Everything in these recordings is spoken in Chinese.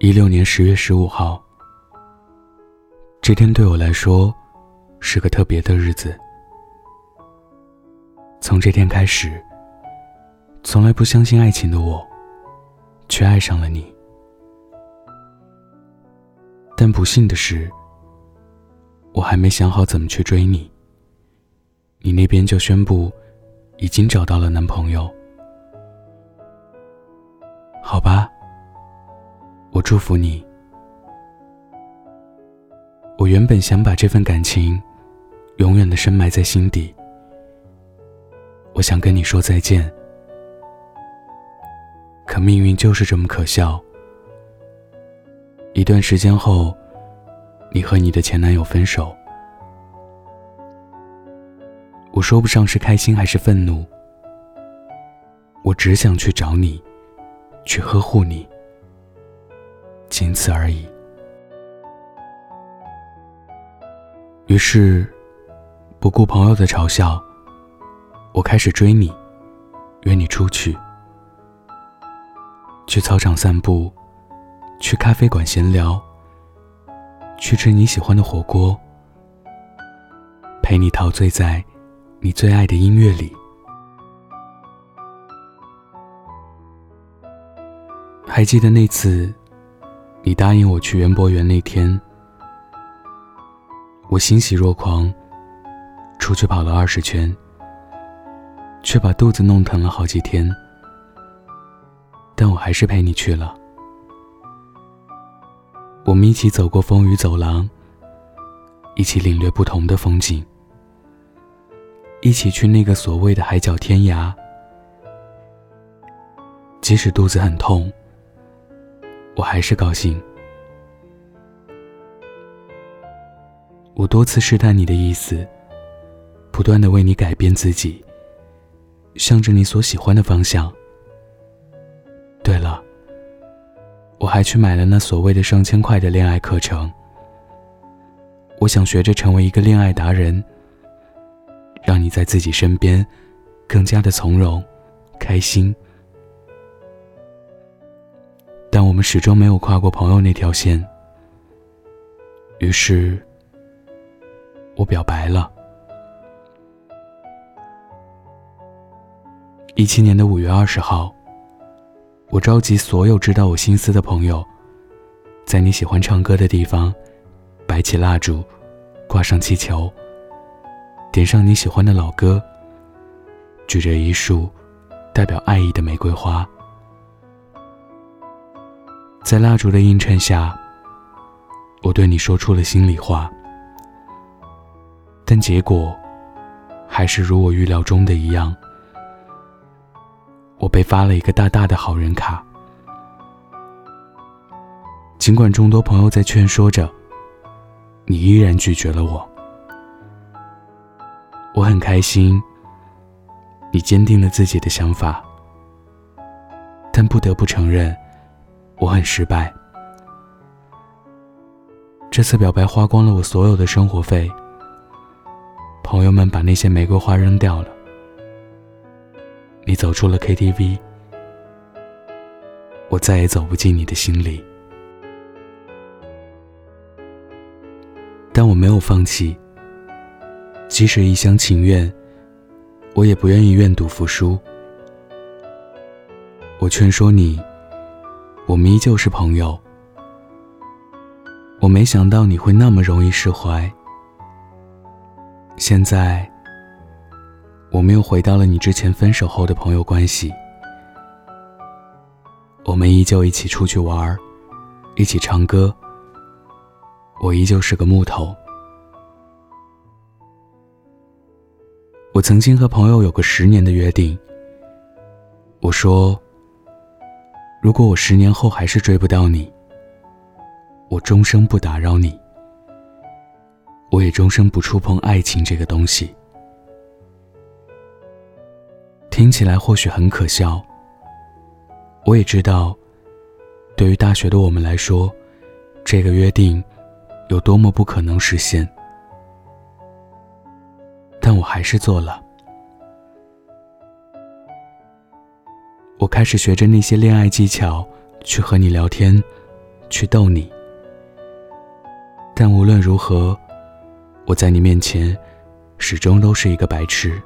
一六年十月十五号，这天对我来说是个特别的日子。从这天开始，从来不相信爱情的我，却爱上了你。但不幸的是，我还没想好怎么去追你，你那边就宣布已经找到了男朋友。好吧。我祝福你。我原本想把这份感情永远的深埋在心底。我想跟你说再见，可命运就是这么可笑。一段时间后，你和你的前男友分手。我说不上是开心还是愤怒。我只想去找你，去呵护你。仅此而已。于是，不顾朋友的嘲笑，我开始追你，约你出去，去操场散步，去咖啡馆闲聊，去吃你喜欢的火锅，陪你陶醉在你最爱的音乐里。还记得那次？你答应我去园博园那天，我欣喜若狂，出去跑了二十圈，却把肚子弄疼了好几天。但我还是陪你去了。我们一起走过风雨走廊，一起领略不同的风景，一起去那个所谓的海角天涯。即使肚子很痛。我还是高兴。我多次试探你的意思，不断的为你改变自己，向着你所喜欢的方向。对了，我还去买了那所谓的上千块的恋爱课程。我想学着成为一个恋爱达人，让你在自己身边更加的从容、开心。我们始终没有跨过朋友那条线。于是，我表白了。一七年的五月二十号，我召集所有知道我心思的朋友，在你喜欢唱歌的地方，摆起蜡烛，挂上气球，点上你喜欢的老歌，举着一束代表爱意的玫瑰花。在蜡烛的映衬下，我对你说出了心里话，但结果还是如我预料中的一样，我被发了一个大大的好人卡。尽管众多朋友在劝说着，你依然拒绝了我。我很开心，你坚定了自己的想法，但不得不承认。我很失败。这次表白花光了我所有的生活费，朋友们把那些玫瑰花扔掉了。你走出了 KTV，我再也走不进你的心里。但我没有放弃，即使一厢情愿，我也不愿意愿赌服输。我劝说你。我们依旧是朋友。我没想到你会那么容易释怀。现在，我们又回到了你之前分手后的朋友关系。我们依旧一起出去玩一起唱歌。我依旧是个木头。我曾经和朋友有个十年的约定。我说。如果我十年后还是追不到你，我终生不打扰你，我也终生不触碰爱情这个东西。听起来或许很可笑，我也知道，对于大学的我们来说，这个约定有多么不可能实现，但我还是做了。我开始学着那些恋爱技巧，去和你聊天，去逗你。但无论如何，我在你面前始终都是一个白痴。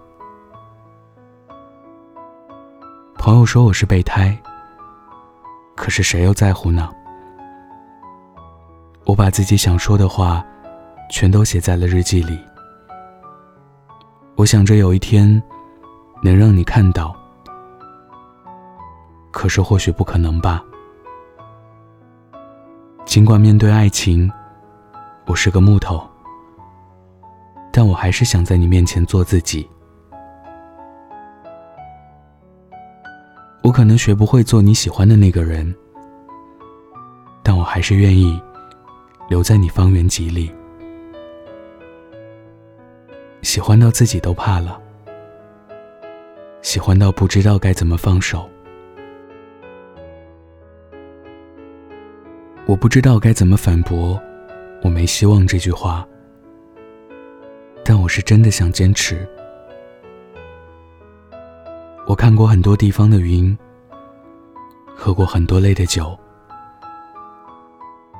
朋友说我是备胎，可是谁又在乎呢？我把自己想说的话，全都写在了日记里。我想着有一天，能让你看到。可是或许不可能吧。尽管面对爱情，我是个木头，但我还是想在你面前做自己。我可能学不会做你喜欢的那个人，但我还是愿意留在你方圆几里。喜欢到自己都怕了，喜欢到不知道该怎么放手。我不知道该怎么反驳“我没希望”这句话，但我是真的想坚持。我看过很多地方的云，喝过很多类的酒，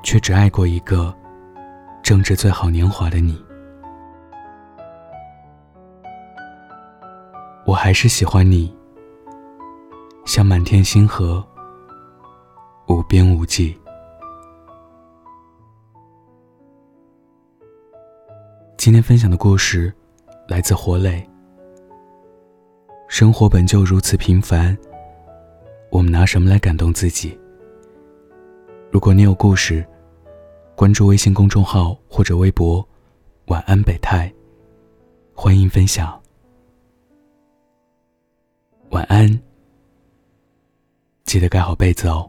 却只爱过一个正值最好年华的你。我还是喜欢你，像满天星河，无边无际。今天分享的故事来自火磊。生活本就如此平凡，我们拿什么来感动自己？如果你有故事，关注微信公众号或者微博“晚安北泰”，欢迎分享。晚安，记得盖好被子哦。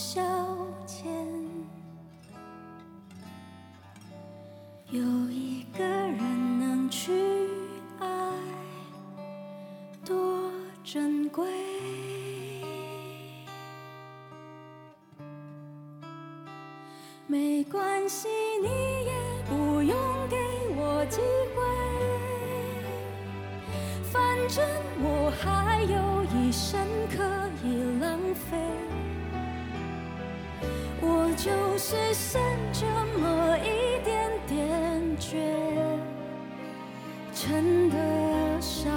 消遣，有一个人能去爱，多珍贵。没关系，你也不用给我机会，反正我还有一生可以浪费。就是剩这么一点点倔，称得上